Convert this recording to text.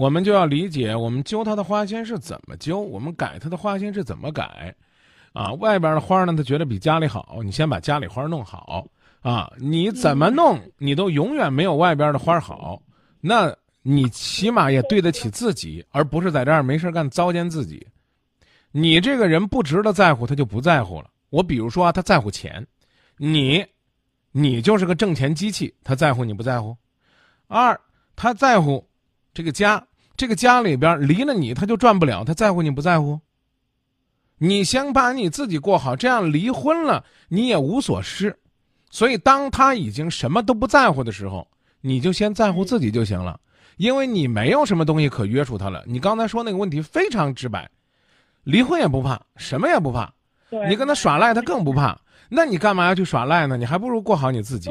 我们就要理解，我们揪他的花心是怎么揪，我们改他的花心是怎么改，啊，外边的花呢，他觉得比家里好，你先把家里花弄好啊，你怎么弄，你都永远没有外边的花好，那你起码也对得起自己，而不是在这儿没事干糟践自己。你这个人不值得在乎，他就不在乎了。我比如说啊，他在乎钱，你，你就是个挣钱机器，他在乎你不在乎？二，他在乎这个家，这个家里边离了你他就转不了，他在乎你不在乎？你先把你自己过好，这样离婚了你也无所失。所以当他已经什么都不在乎的时候，你就先在乎自己就行了，因为你没有什么东西可约束他了。你刚才说那个问题非常直白，离婚也不怕，什么也不怕。你跟他耍赖，他更不怕。那你干嘛要去耍赖呢？你还不如过好你自己。